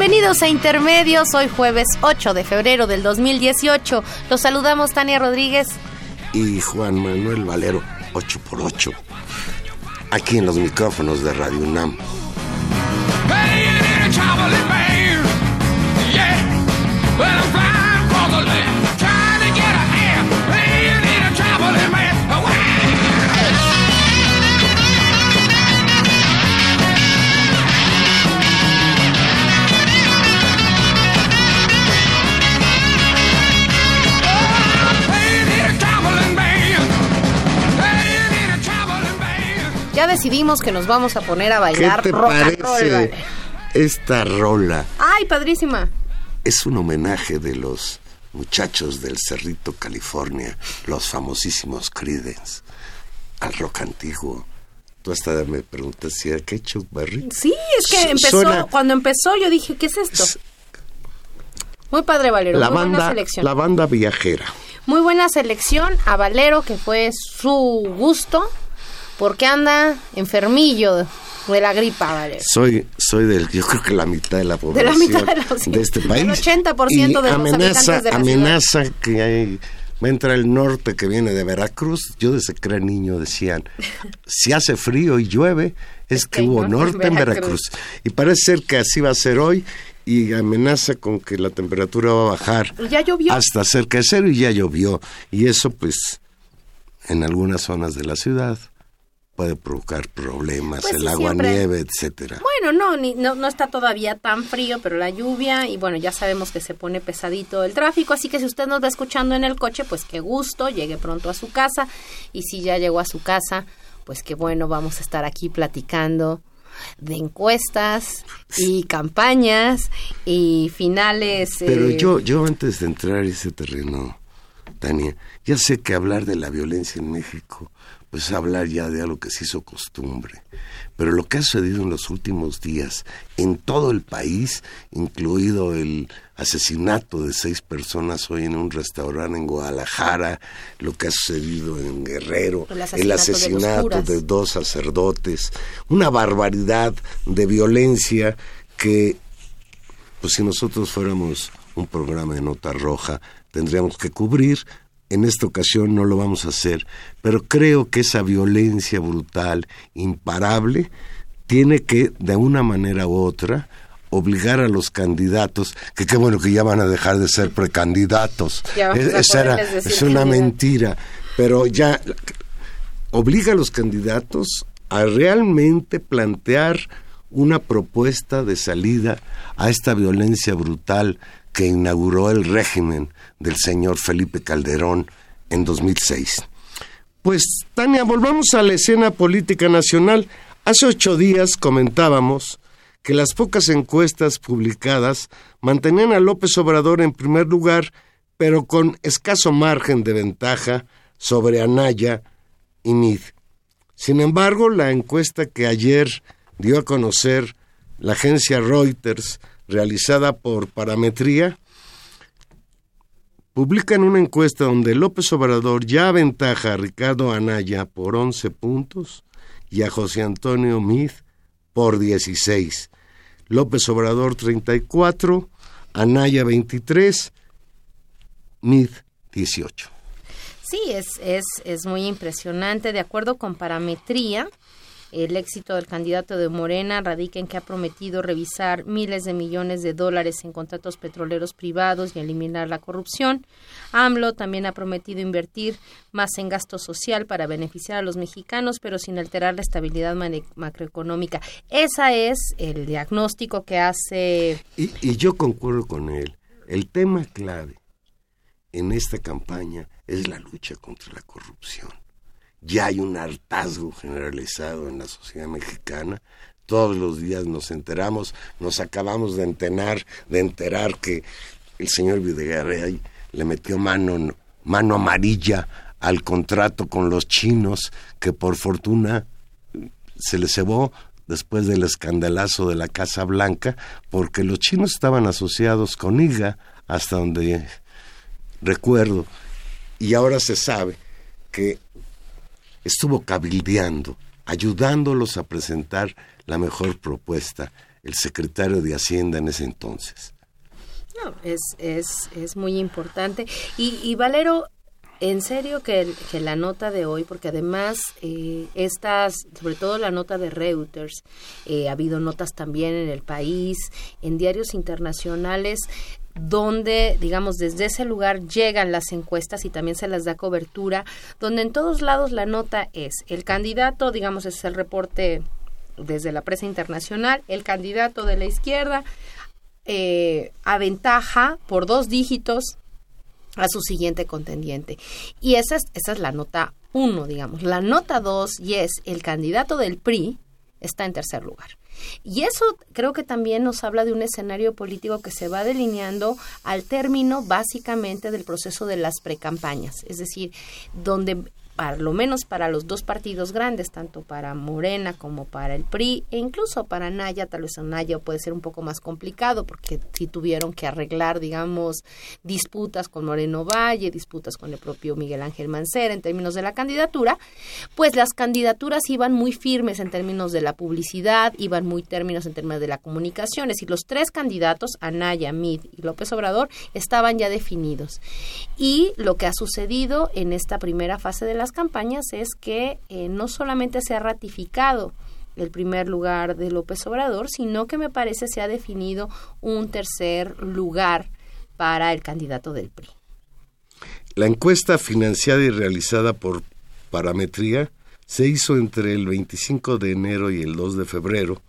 Bienvenidos a Intermedios, hoy jueves 8 de febrero del 2018. Los saludamos Tania Rodríguez. Y Juan Manuel Valero, 8 por 8 aquí en los micrófonos de Radio UNAM. Ya decidimos que nos vamos a poner a bailar ¿Qué te parece esta rola? ¡Ay, padrísima! Es un homenaje de los muchachos del Cerrito, California, los famosísimos Creedence, al rock antiguo. Tú hasta me preguntas si era que Chuck Berry. Sí, es que empezó, cuando empezó yo dije, ¿qué es esto? Muy padre, Valero. La muy banda, buena selección. La banda viajera. Muy buena selección a Valero, que fue su gusto porque anda enfermillo de la gripa, ¿vale? Soy, soy del, yo creo que la mitad de la población de, la mitad de, los, de este país. El 80% de los amenaza, habitantes de la amenaza que hay, va a entrar el norte que viene de Veracruz. Yo desde que era niño decían, si hace frío y llueve, es que hubo norte en Veracruz. Y parece ser que así va a ser hoy y amenaza con que la temperatura va a bajar ya llovió. hasta cerca de cero y ya llovió. Y eso pues en algunas zonas de la ciudad puede provocar problemas, Pues el sí, agua siempre. nieve, etcétera. Bueno, no, ni- no, no está todavía tan frío, pero la lluvia y bueno, ya sabemos que se pone pesadito el tráfico, así que si usted nos va escuchando en el coche, pues qué gusto, llegue pronto a su casa y si ya llegó a su casa, pues qué bueno, vamos a estar aquí platicando de encuestas y campañas y finales. Pero eh, yo, yo antes de entrar a ese terreno, Tania, ya sé que hablar de la violencia en México, pues hablar ya de algo que se hizo costumbre. Pero lo que ha sucedido en los últimos días en todo el país, incluido el asesinato de seis personas hoy en un restaurante en Guadalajara, lo que ha sucedido en Guerrero, El el asesinato de dos sacerdotes, una barbaridad de violencia que pues si nosotros fuéramos un programa de nota roja, tendríamos que cubrir. En esta ocasión no lo vamos a hacer, pero creo que esa violencia brutal, imparable, tiene que, de una manera u otra, obligar a los candidatos, que qué bueno que ya van a dejar de ser precandidatos. Es- era- es una mentira, pero ya obliga a los candidatos a realmente plantear una propuesta de salida a esta violencia brutal que inauguró el régimen del señor Felipe Calderón en 2006. Pues, Tania, volvamos a la escena política nacional. Hace ocho días comentábamos que las pocas encuestas publicadas mantenían a López Obrador en primer lugar, pero con escaso margen de ventaja sobre Anaya y Mid. Sin embargo, la encuesta que ayer dio a conocer la agencia Reuters, realizada por Parametría, publican una encuesta donde López Obrador ya aventaja a Ricardo Anaya por 11 puntos y a José Antonio Mid por 16. López Obrador 34, Anaya 23, Mid 18. Sí, es, es, es muy impresionante. De acuerdo con parametría, el éxito del candidato de Morena radica en que ha prometido revisar miles de millones de dólares en contratos petroleros privados y eliminar la corrupción. AMLO también ha prometido invertir más en gasto social para beneficiar a los mexicanos, pero sin alterar la estabilidad macroeconómica. Ese es el diagnóstico que hace. Y, y yo concuerdo con él. El tema clave en esta campaña es la lucha contra la corrupción ya hay un hartazgo generalizado en la sociedad mexicana. Todos los días nos enteramos, nos acabamos de enterar, de enterar que el señor Videgaray le metió mano, mano amarilla al contrato con los chinos, que por fortuna se le cebó después del escandalazo de la Casa Blanca, porque los chinos estaban asociados con IGA, hasta donde recuerdo, y ahora se sabe que estuvo cabildeando, ayudándolos a presentar la mejor propuesta, el secretario de Hacienda en ese entonces. No, es, es, es muy importante. Y, y Valero, en serio que, que, la nota de hoy, porque además eh, estas, sobre todo la nota de Reuters, eh, ha habido notas también en el país, en diarios internacionales, donde, digamos, desde ese lugar llegan las encuestas y también se las da cobertura, donde en todos lados la nota es el candidato, digamos, es el reporte desde la prensa internacional, el candidato de la izquierda eh, aventaja por dos dígitos a su siguiente contendiente. Y esa es, esa es la nota uno, digamos. La nota dos, y es el candidato del PRI, está en tercer lugar. Y eso creo que también nos habla de un escenario político que se va delineando al término básicamente del proceso de las precampañas, es decir, donde lo menos para los dos partidos grandes, tanto para Morena como para el PRI, e incluso para Naya, tal vez Naya puede ser un poco más complicado porque sí tuvieron que arreglar, digamos, disputas con Moreno Valle, disputas con el propio Miguel Ángel Mancera en términos de la candidatura, pues las candidaturas iban muy firmes en términos de la publicidad, iban muy términos en términos de la comunicación, es los tres candidatos, Anaya, Mid y López Obrador, estaban ya definidos. Y lo que ha sucedido en esta primera fase de las campañas es que eh, no solamente se ha ratificado el primer lugar de López Obrador, sino que me parece se ha definido un tercer lugar para el candidato del PRI. La encuesta financiada y realizada por Parametría se hizo entre el 25 de enero y el 2 de febrero,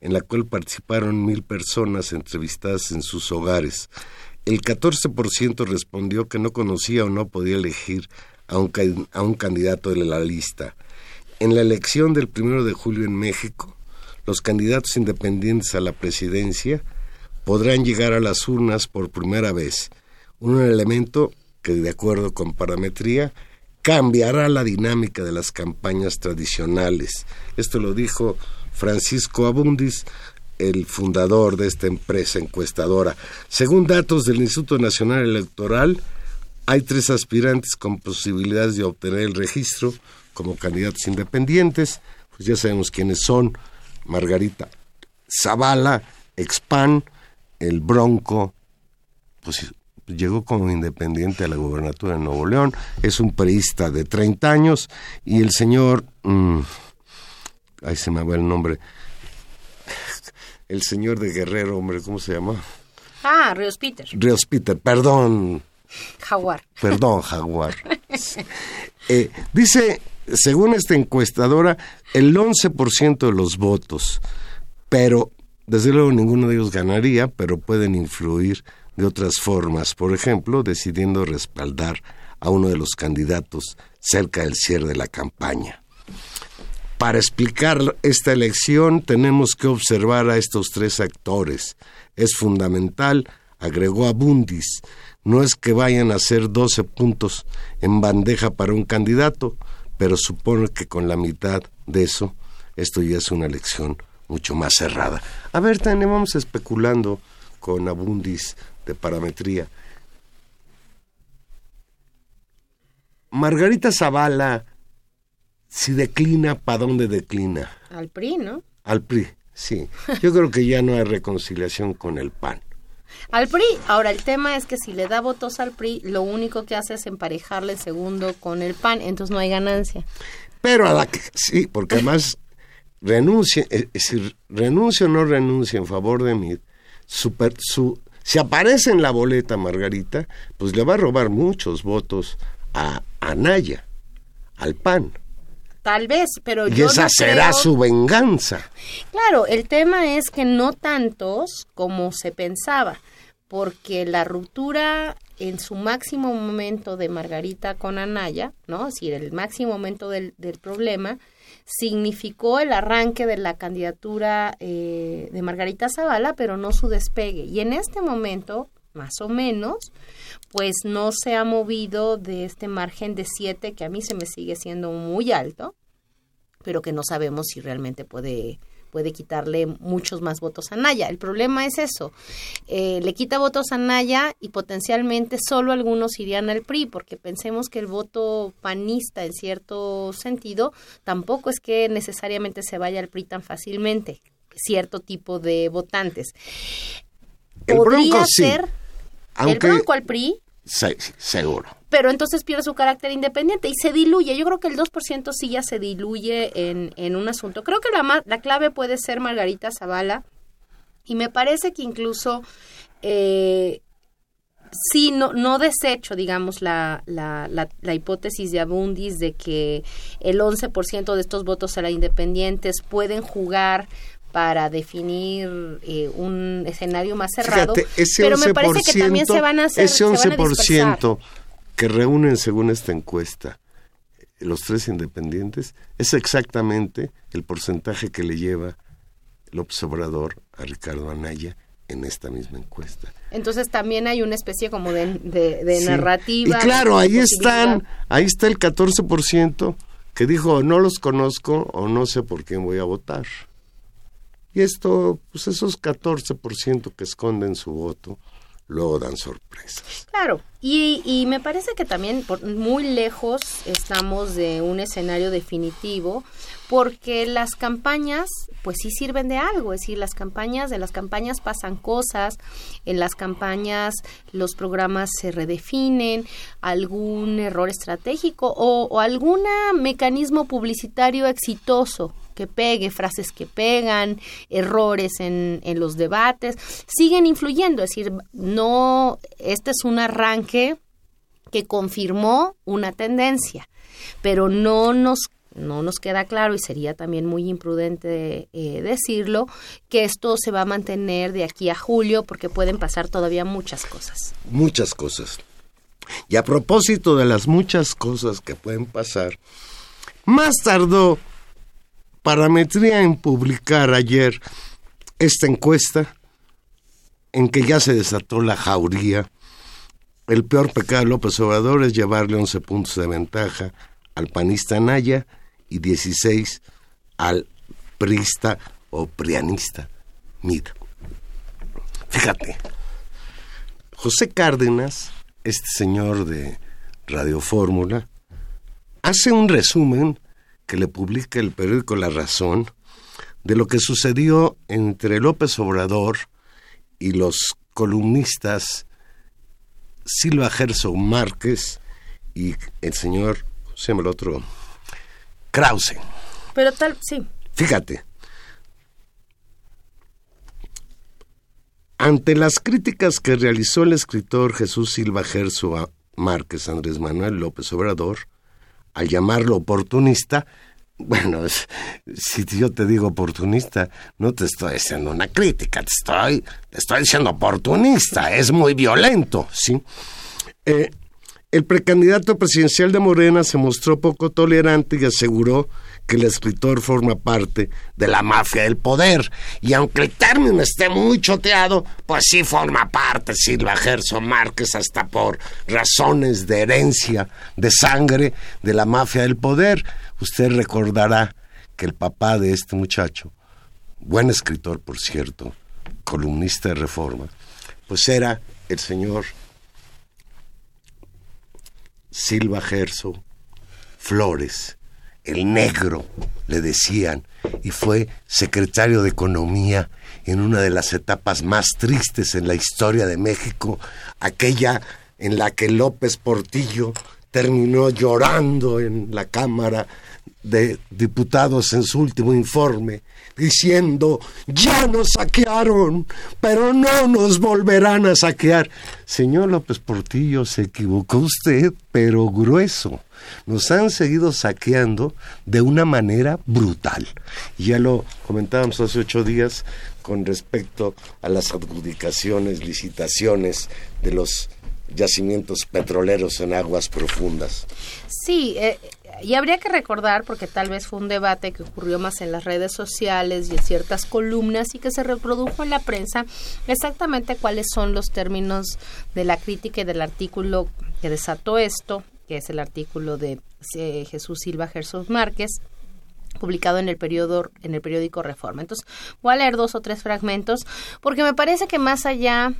en la cual participaron mil personas entrevistadas en sus hogares. El 14% respondió que no conocía o no podía elegir a un, a un candidato de la lista. En la elección del primero de julio en México, los candidatos independientes a la presidencia podrán llegar a las urnas por primera vez, un elemento que, de acuerdo con parametría, cambiará la dinámica de las campañas tradicionales. Esto lo dijo Francisco Abundis, el fundador de esta empresa encuestadora. Según datos del Instituto Nacional Electoral, hay tres aspirantes con posibilidades de obtener el registro como candidatos independientes. Pues ya sabemos quiénes son. Margarita Zavala, Expan, el Bronco, pues llegó como independiente a la gobernatura de Nuevo León, es un periodista de 30 años y el señor, mm, ahí se me va el nombre, el señor de Guerrero, hombre, ¿cómo se llama? Ah, Ríos Peter. Ríos Peter, perdón, Jaguar. Perdón, Jaguar. Eh, dice, según esta encuestadora, el 11% de los votos, pero desde luego ninguno de ellos ganaría, pero pueden influir de otras formas, por ejemplo, decidiendo respaldar a uno de los candidatos cerca del cierre de la campaña. Para explicar esta elección tenemos que observar a estos tres actores. Es fundamental, agregó Abundis, no es que vayan a ser 12 puntos en bandeja para un candidato, pero supone que con la mitad de eso, esto ya es una elección mucho más cerrada. A ver, tenemos especulando con Abundis de parametría. Margarita Zavala, si declina, ¿para dónde declina? Al PRI, ¿no? Al PRI, sí. Yo creo que ya no hay reconciliación con el PAN. Al PRI. Ahora, el tema es que si le da votos al PRI, lo único que hace es emparejarle segundo con el PAN, entonces no hay ganancia. Pero a la que sí, porque además renuncia, es decir, renuncia o no renuncia en favor de mí, su, su, si aparece en la boleta Margarita, pues le va a robar muchos votos a Anaya, al PAN. Tal vez, pero y yo esa no será creo- su venganza. Claro, el tema es que no tantos como se pensaba, porque la ruptura en su máximo momento de Margarita con Anaya, ¿no? Es decir, el máximo momento del, del problema, significó el arranque de la candidatura eh, de Margarita Zavala, pero no su despegue. Y en este momento, más o menos, pues no se ha movido de este margen de siete que a mí se me sigue siendo muy alto, pero que no sabemos si realmente puede puede quitarle muchos más votos a Naya. El problema es eso. Eh, le quita votos a Naya y potencialmente solo algunos irían al PRI, porque pensemos que el voto panista, en cierto sentido, tampoco es que necesariamente se vaya al PRI tan fácilmente, cierto tipo de votantes. El Podría Bronco sí, ser el aunque Bronco al PRI, seguro. pero entonces pierde su carácter independiente y se diluye. Yo creo que el 2% sí ya se diluye en, en un asunto. Creo que la, la clave puede ser Margarita Zavala y me parece que incluso eh, sí, no, no desecho, digamos, la, la, la, la hipótesis de Abundis de que el 11% de estos votos a independientes pueden jugar para definir eh, un escenario más cerrado, Fíjate, ese pero 11%, me parece que también se van a hacer, ese se van a 11% dispersar. que reúnen según esta encuesta los tres independientes es exactamente el porcentaje que le lleva López Obrador a Ricardo Anaya en esta misma encuesta. Entonces también hay una especie como de, de- de Sí. narrativa. Y claro, ahí están, ahí está el 14% que dijo no los conozco o no sé por quién voy a votar. Y esto, pues esos 14% que esconden su voto, luego dan sorpresas. Claro, y, y me parece que también por- muy lejos estamos de un escenario definitivo, porque las campañas, pues sí sirven de algo, es decir, las campañas, de las campañas pasan cosas, en las campañas los programas se redefinen, algún error estratégico o, o algún mecanismo publicitario exitoso que pegue, frases que pegan, errores en, en los debates, siguen influyendo, es decir, no, este es un arranque que confirmó una tendencia, pero no nos no nos queda claro y sería también muy imprudente eh, decirlo que esto se va a mantener de aquí a julio porque pueden pasar todavía muchas cosas. Muchas cosas. Y a propósito de las muchas cosas que pueden pasar, más tardó Parametría en publicar ayer esta encuesta en que ya se desató la jauría. El peor pecado de López Obrador es llevarle 11 puntos de ventaja al panista Naya y 16 al prista o prianista Mid. Fíjate, José Cárdenas, este señor de Radio Fórmula, hace un resumen que le publica el periódico La Razón de lo que sucedió entre López Obrador y los columnistas Silva Gerson Márquez y el señor, ¿cómo se llama el otro? Krause. Pero tal, sí. Fíjate, ante las críticas que realizó el escritor Jesús Silva Gerso a Márquez Andrés Manuel López Obrador, al llamarlo oportunista, bueno, si yo te digo oportunista, no te estoy haciendo una crítica, te estoy, te estoy diciendo oportunista, es muy violento, ¿sí? Eh, el precandidato presidencial de Morena se mostró poco tolerante y aseguró que el escritor forma parte de la mafia del poder. Y aunque el término esté muy choteado, pues sí forma parte Silva Gerson Márquez hasta por razones de herencia, de sangre, de la mafia del poder. Usted recordará que el papá de este muchacho, buen escritor por cierto, columnista de reforma, pues era el señor Silva Gerso Flores, el negro, le decían, y fue secretario de Economía en una de las etapas más tristes en la historia de México, aquella en la que López Portillo terminó llorando en la Cámara de Diputados en su último informe, diciendo, ya nos saquearon, pero no nos volverán a saquear. Señor López Portillo, se equivocó usted, pero grueso. Nos han seguido saqueando de una manera brutal. Ya lo comentábamos hace ocho días con respecto a las adjudicaciones, licitaciones de los yacimientos petroleros en aguas profundas. Sí, eh, y habría que recordar, porque tal vez fue un debate que ocurrió más en las redes sociales y en ciertas columnas y que se reprodujo en la prensa, exactamente cuáles son los términos de la crítica y del artículo que desató esto, que es el artículo de eh, Jesús Silva Gersos Márquez, publicado en el periodo en el periódico Reforma. Entonces, voy a leer dos o tres fragmentos porque me parece que más allá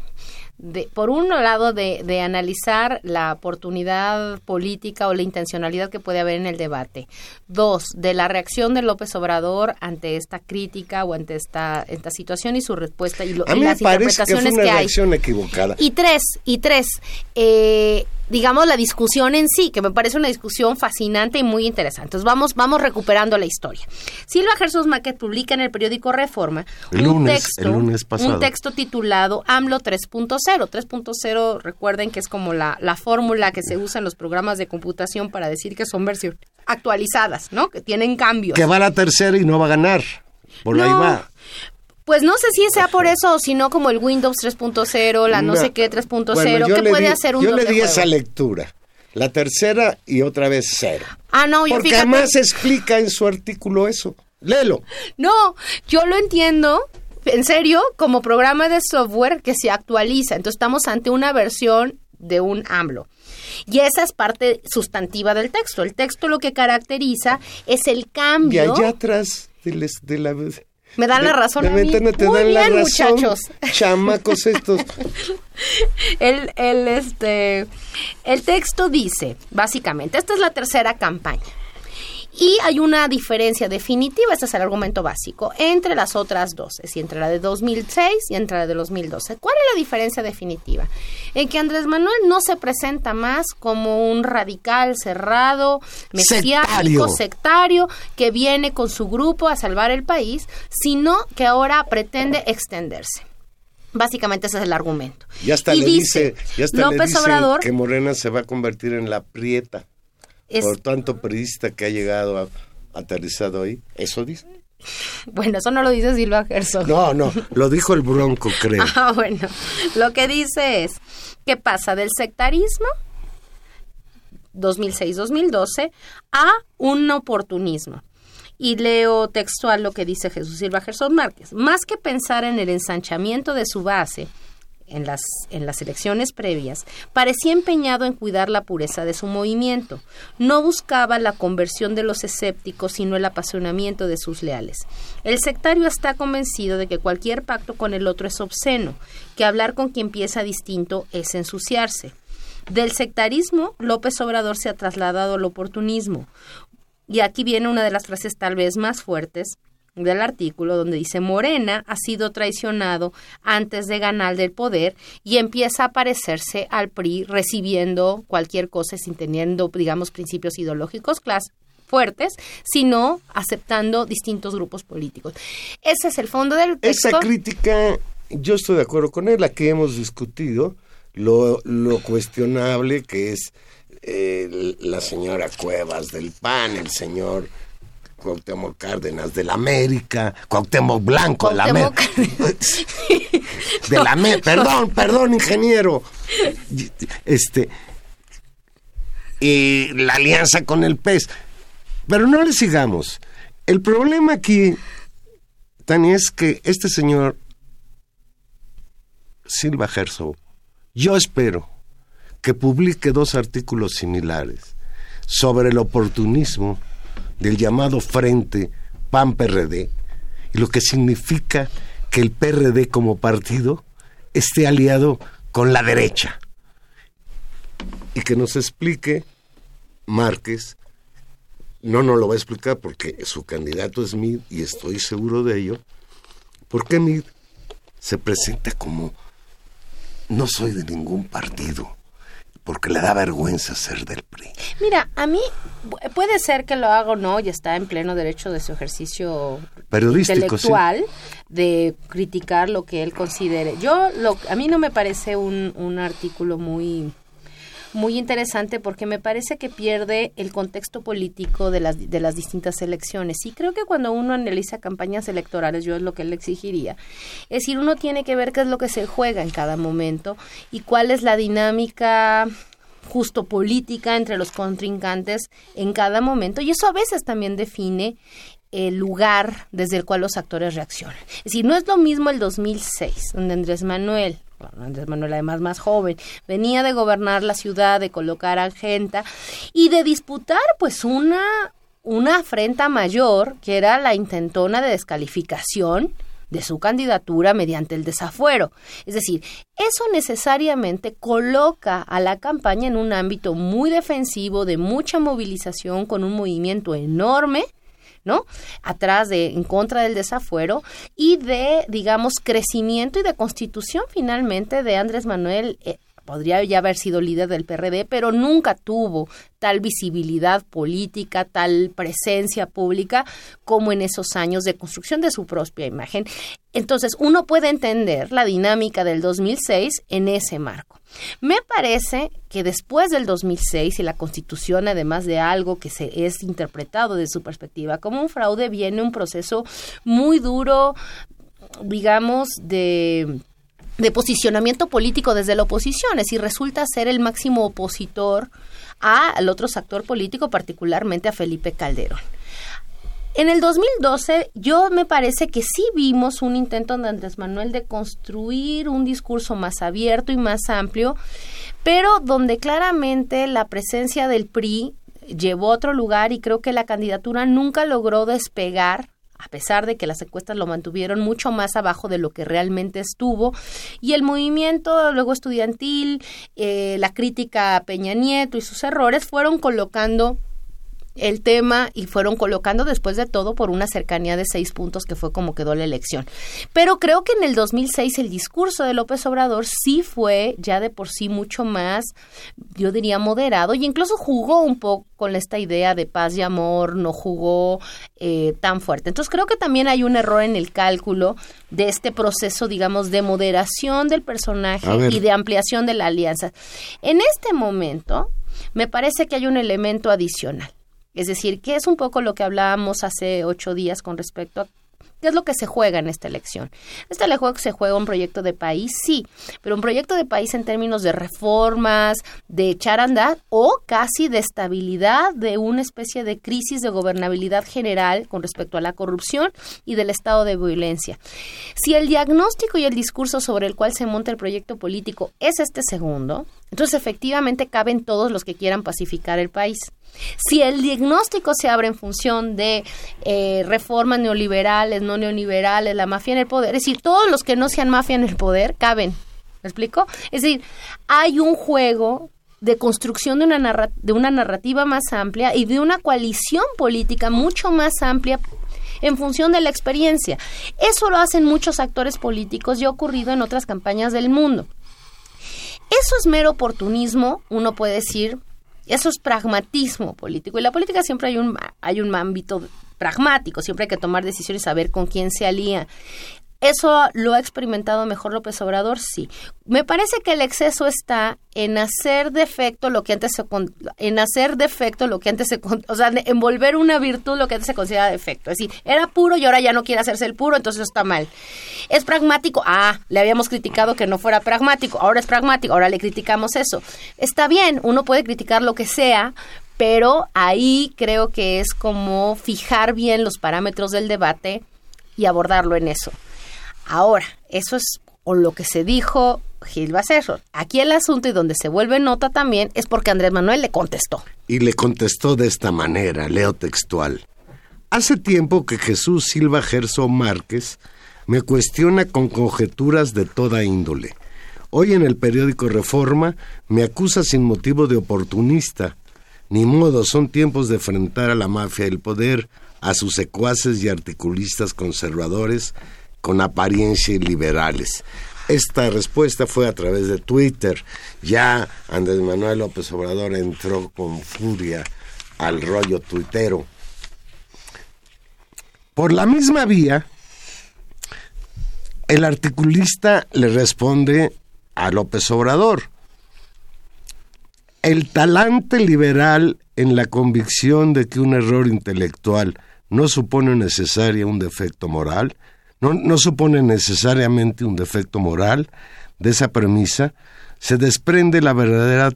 de, por un lado, de, de, analizar la oportunidad política o la intencionalidad que puede haber en el debate. Dos, de la reacción de López Obrador ante esta crítica o ante esta, esta situación y su respuesta y, lo, A mí las me parece que interpretaciones fue una hay. reacción equivocada. Y tres, y tres, eh, digamos la discusión en sí, que me parece una discusión fascinante y muy interesante. Entonces vamos, vamos recuperando la historia. Silva Gersos Maquet publica en el periódico Reforma El un lunes, texto, el lunes pasado. un texto titulado AMLO 3.0. 3.0, recuerden que es como la, la fórmula que se usa en los programas de computación para decir que son versiones actualizadas, ¿no? Que tienen cambios. Que va a la tercera y no va a ganar. Por ahí va. Pues no sé si sea por eso o si no como el Windows 3.0, la no, No. sé qué 3.0, Bueno, que puede di- hacer un Yo le di juego. esa lectura. La tercera y otra vez cero. Ah, no, yo Porque fíjate. además explica en su artículo eso. Léelo. No, yo lo entiendo. En serio, como programa de software que se actualiza. Entonces estamos ante una versión de un AMLO. Y esa es parte sustantiva del texto. El texto lo que caracteriza es el Y cambio. allá atrás de, les- de la... Me dan la razón de a mí. ventana te Muy dan la razón, muchachos. Chamacos estos. El, el, este, el texto dice, básicamente, esta es la tercera campaña. Y hay una diferencia definitiva, este es el argumento básico, entre las otras dos, es decir, entre la de 2006 y entre la de 2012. ¿Cuál es la diferencia definitiva? En que Andrés Manuel no se presenta más como un radical cerrado, mesiánico, Sectario. sectario, que viene con su grupo a salvar el país, sino que ahora pretende extenderse. Básicamente ese es el argumento. Ya hasta Y le dice, ya hasta le López dicen Obrador que Morena se va a convertir en la prieta. Es, Por tanto periodista que ha llegado a, aterrizado ahí. Eso dice. bueno, eso no lo dice Silva Herzog. No, no, lo dijo el Bronco, creo. Ah, bueno, lo que dice es que pasa del sectarismo 2006-2012 a un oportunismo. Y leo textual lo que dice Jesús Silva Gerson Márquez. Más que pensar en el ensanchamiento de su base en las, en las elecciones previas, parecía empeñado en cuidar la pureza de su movimiento. No buscaba la conversión de los escépticos, sino el apasionamiento de sus leales. El sectario está convencido de que cualquier pacto con el otro es obsceno, que hablar con quien piensa distinto es ensuciarse. Del sectarismo, López Obrador se ha trasladado al oportunismo. Y aquí viene una de las frases tal vez más fuertes del artículo donde dice Morena ha sido traicionado antes de ganar del poder y empieza a parecerse al PRI recibiendo cualquier cosa sin teniendo digamos principios ideológicos clas fuertes, sino aceptando distintos grupos políticos. Ese es el fondo del texto. Esa crítica, yo estoy de acuerdo con él, la que hemos discutido, lo, lo cuestionable que es eh, la señora Cuevas del PAN, el señor Cuauhtémoc Cárdenas del América, Cuauhtémoc Blanco del América. del América, perdón, perdón, ingeniero. Este, y la alianza con el PES. Pero no le sigamos. El problema aquí, Tania, es que este señor Silva Herzog, yo espero que publique dos artículos similares sobre el oportunismo del llamado Frente PAN-PRD y lo que significa que el PRD como partido esté aliado con la derecha. Y que nos explique Márquez, no nos lo va a explicar porque su candidato es Mid y estoy seguro de ello, por qué Mid se presenta como no soy de ningún partido porque le da vergüenza ser del PRI. Mira, a mí puede ser que lo haga o no y está en pleno derecho de su ejercicio intelectual de criticar lo que él considere. Yo, lo, a mí no me parece un, un artículo muy muy interesante porque me parece que pierde el contexto político de las, de las distintas elecciones. Y creo que cuando uno analiza campañas electorales, yo es lo que le exigiría, es decir, uno tiene que ver qué es lo que se juega en cada momento y cuál es la dinámica justo política entre los contrincantes en cada momento y eso a veces también define el lugar desde el cual los actores reaccionan. Es decir, no es lo mismo el 2006, donde Andrés Manuel Andrés Manuel además más joven, venía de gobernar la ciudad, de colocar a gente y de disputar pues una, una afrenta mayor que era la intentona de descalificación de su candidatura mediante el desafuero. Es decir, eso necesariamente coloca a la campaña en un ámbito muy defensivo, de mucha movilización, con un movimiento enorme, ¿no? Atrás de, en contra del desafuero y de, digamos, crecimiento y de constitución finalmente de Andrés Manuel. Eh, podría ya haber sido líder del PRD, pero nunca tuvo tal visibilidad política, tal presencia pública como en esos años de construcción de su propia imagen. Entonces, uno puede entender la dinámica del 2006 en ese marco. Me parece que después del 2006 y la Constitución, además de algo que se es interpretado de su perspectiva como un fraude, viene un proceso muy duro, digamos, de de posicionamiento político desde la oposición, es decir, resulta ser el máximo opositor al otro actor político, particularmente a Felipe Calderón. En el 2012 yo me parece que sí vimos un intento de Andrés Manuel de construir un discurso más abierto y más amplio, pero donde claramente la presencia del PRI llevó a otro lugar y creo que la candidatura nunca logró despegar a pesar de que las encuestas lo mantuvieron mucho más abajo de lo que realmente estuvo. Y el movimiento luego estudiantil, eh, la crítica a Peña Nieto y sus errores fueron colocando el tema y fueron colocando después de todo por una cercanía de seis puntos que fue como quedó la elección. Pero creo que en el 2006 el discurso de López Obrador sí fue ya de por sí mucho más, yo diría, moderado y incluso jugó un poco con esta idea de paz y amor, no jugó eh, tan fuerte. Entonces creo que también hay un error en el cálculo de este proceso, digamos, de moderación del personaje y de ampliación de la alianza. En este momento, me parece que hay un elemento adicional. Es decir, que es un poco lo que hablábamos hace ocho días con respecto a ¿Qué es lo que se juega en esta elección? Esta elección se juega un proyecto de país, sí, pero un proyecto de país en términos de reformas, de echar andar o casi de estabilidad, de una especie de crisis de gobernabilidad general con respecto a la corrupción y del estado de violencia. Si el diagnóstico y el discurso sobre el cual se monta el proyecto político es este segundo, entonces efectivamente caben todos los que quieran pacificar el país. Si el diagnóstico se abre en función de eh, reformas neoliberales, no neoliberales, la mafia en el poder, es decir, todos los que no sean mafia en el poder caben. ¿Me explico? Es decir, hay un juego de construcción de una, de una narrativa más amplia y de una coalición política mucho más amplia en función de la experiencia. Eso lo hacen muchos actores políticos y ha ocurrido en otras campañas del mundo. Eso es mero oportunismo, uno puede decir, eso es pragmatismo político. Y la política siempre hay un, hay un ámbito pragmático, siempre hay que tomar decisiones, saber con quién se alía. ¿Eso lo ha experimentado mejor López Obrador? Sí. Me parece que el exceso está en hacer defecto lo que antes se en hacer defecto lo que antes se o sea, en volver una virtud lo que antes se considera defecto. Es decir, era puro y ahora ya no quiere hacerse el puro, entonces está mal. Es pragmático. Ah, le habíamos criticado que no fuera pragmático, ahora es pragmático, ahora le criticamos eso. Está bien, uno puede criticar lo que sea, pero ahí creo que es como fijar bien los parámetros del debate y abordarlo en eso. Ahora, eso es lo que se dijo Gil Bacerro. Aquí el asunto y donde se vuelve nota también es porque Andrés Manuel le contestó. Y le contestó de esta manera, leo textual. Hace tiempo que Jesús Silva Gerso Márquez me cuestiona con conjeturas de toda índole. Hoy en el periódico Reforma me acusa sin motivo de oportunista. Ni modo, son tiempos de enfrentar a la mafia del poder, a sus secuaces y articulistas conservadores con apariencia y liberales. Esta respuesta fue a través de Twitter. Ya Andrés Manuel López Obrador entró con furia al rollo tuitero. Por la misma vía, el articulista le responde a López Obrador. El talante liberal en la convicción de que un error intelectual no supone necesaria un defecto moral no, supone necesariamente un defecto moral, de esa premisa se desprende la verdadera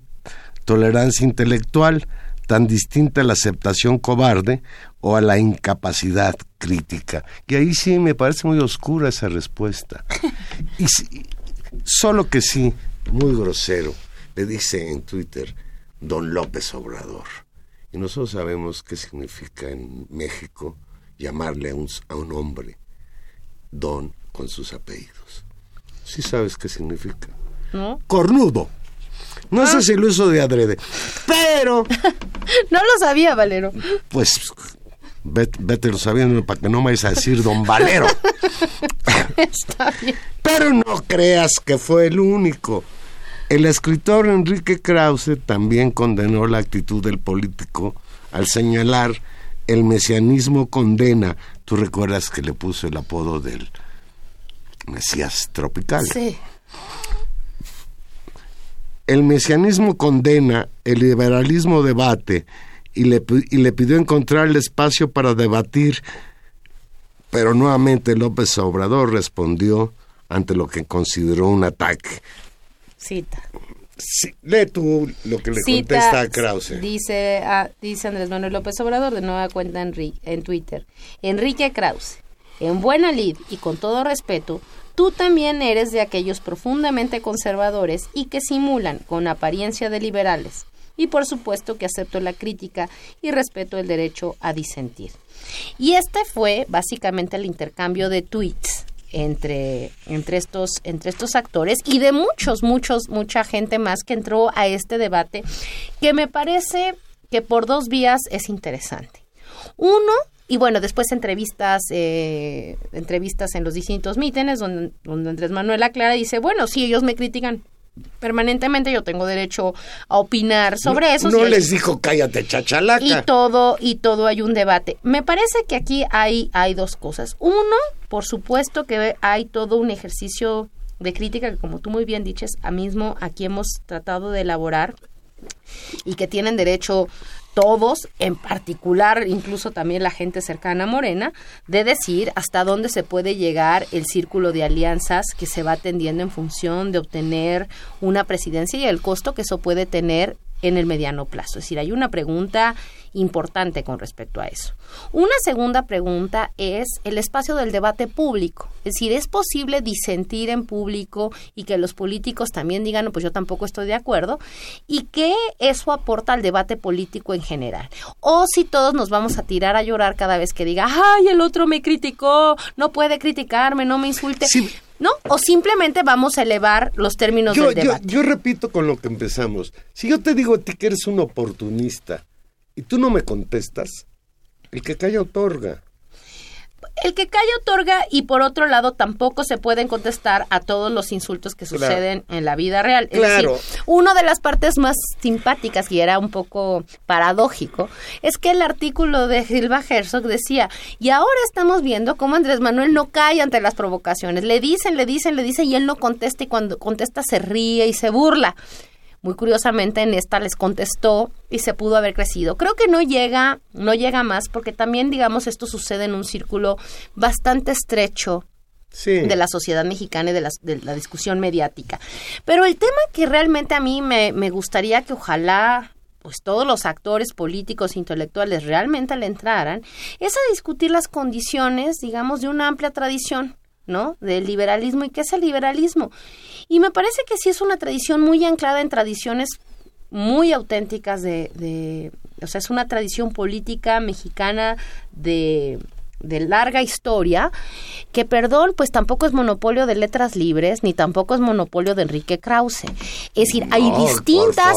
tolerancia intelectual, tan distinta a la aceptación cobarde o a la incapacidad crítica. Y ahí sí me parece muy oscura esa respuesta. Y solo que sí, muy grosero, le dice en Twitter don López Obrador. Y nosotros sabemos qué significa en México llamarle a un, a un hombre don con sus apellidos. ¿Sí sabes qué significa? ¿No? Cornudo. No sé ah. si lo hizo de adrede, pero... no lo sabía, Valero. Pues vete, lo sabiendo para que no me vayas a decir don Valero. Está bien. Pero no creas que fue el único. El escritor Enrique Krause también condenó la actitud del político al señalar el mesianismo condena Tú recuerdas que le puso el apodo del Mesías tropical. Sí. El mesianismo condena, el liberalismo debate y le, y le pidió encontrar el espacio para debatir, pero nuevamente López Obrador respondió ante lo que consideró un ataque. Cita. Sí, lee tú lo que le contesta a Krause. Dice, ah, dice Andrés Manuel López Obrador de nueva cuenta en, en Twitter. Enrique Krause, en buena lid y con todo respeto, tú también eres de aquellos profundamente conservadores y que simulan con apariencia de liberales. Y por supuesto que acepto la crítica y respeto el derecho a disentir. Y este fue básicamente el intercambio de tweets entre, entre, estos, entre estos actores y de muchos, muchos, mucha gente más que entró a este debate, que me parece que por dos vías es interesante. Uno, y bueno, después entrevistas, eh, entrevistas en los distintos mítines, donde, Andrés Manuel aclara y dice, bueno, si ellos me critican permanentemente yo tengo derecho a opinar sobre eso. No les dijo cállate chachalaca. Y todo y todo hay un debate. Me parece que aquí hay hay dos cosas. Uno, por supuesto que hay todo un ejercicio de crítica que como tú muy bien dices, a mismo aquí hemos tratado de elaborar y que tienen derecho todos, en particular incluso también la gente cercana a Morena, de decir hasta dónde se puede llegar el círculo de alianzas que se va atendiendo en función de obtener una presidencia y el costo que eso puede tener en el mediano plazo. Es decir, hay una pregunta importante con respecto a eso. Una segunda pregunta es el espacio del debate público. Es decir, ¿es posible disentir en público y que los políticos también digan, pues yo tampoco estoy de acuerdo? ¿Y qué eso aporta al debate político en general? O si todos nos vamos a tirar a llorar cada vez que diga, ay, el otro me criticó, no puede criticarme, no me insulte. ¿No? O simplemente vamos a elevar los términos del debate. Yo, yo, repito con lo que empezamos. Si yo te digo a ti que eres un oportunista, y tú no me contestas, el que calla otorga. El que calla otorga y por otro lado tampoco se pueden contestar a todos los insultos que suceden en la vida real. Es claro. decir, una de las partes más simpáticas y era un poco paradójico es que el artículo de Silva Herzog decía, y ahora estamos viendo cómo Andrés Manuel no cae ante las provocaciones. Le dicen, le dicen, le dicen y él no contesta y cuando contesta se ríe y se burla muy curiosamente en esta les contestó y se pudo haber crecido. Creo que no llega, no llega más porque también, digamos, esto sucede en un círculo bastante estrecho de la sociedad mexicana y de la, de la, discusión mediática. Pero el tema que realmente a mí me, me gustaría que ojalá pues todos los actores políticos intelectuales realmente le entraran, es a discutir las condiciones, digamos, de una amplia tradición, ¿no? Del liberalismo. ¿Y qué es el liberalismo? Y me parece que sí es una tradición muy anclada en tradiciones muy auténticas de, de o sea, es una tradición política mexicana de de larga historia, que perdón, pues tampoco es monopolio de letras libres, ni tampoco es monopolio de Enrique Krause. Es decir, hay distintas...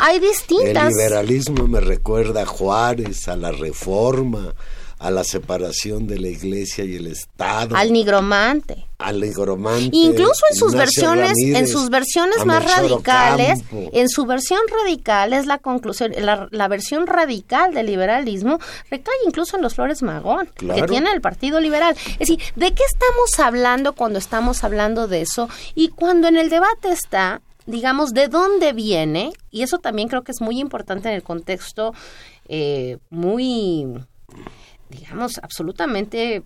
Hay distintas... El liberalismo me recuerda a Juárez, a la reforma, a la separación de la iglesia y el Estado. Al nigromante. Al nigromante. Incluso en sus versiones, en sus versiones más radicales, en su versión radical es la conclusión, la, versión radical del liberalismo recae incluso en los Flores Magón, que tiene el Partido Liberal. Es decir, ¿de qué estamos hablando cuando estamos hablando de eso? Y cuando en el debate está digamos, de dónde viene, y eso también creo que es muy importante en el contexto eh, muy digamos, absolutamente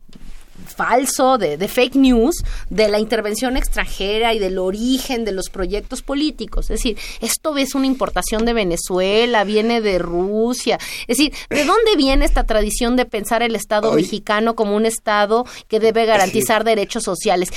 falso, de, fake news, de la intervención extranjera y del origen de los proyectos políticos. Es decir, esto es una importación de Venezuela, viene de Rusia. Es decir, ¿de dónde viene esta tradición de pensar el Estado mexicano como un Estado que debe garantizar derechos sociales?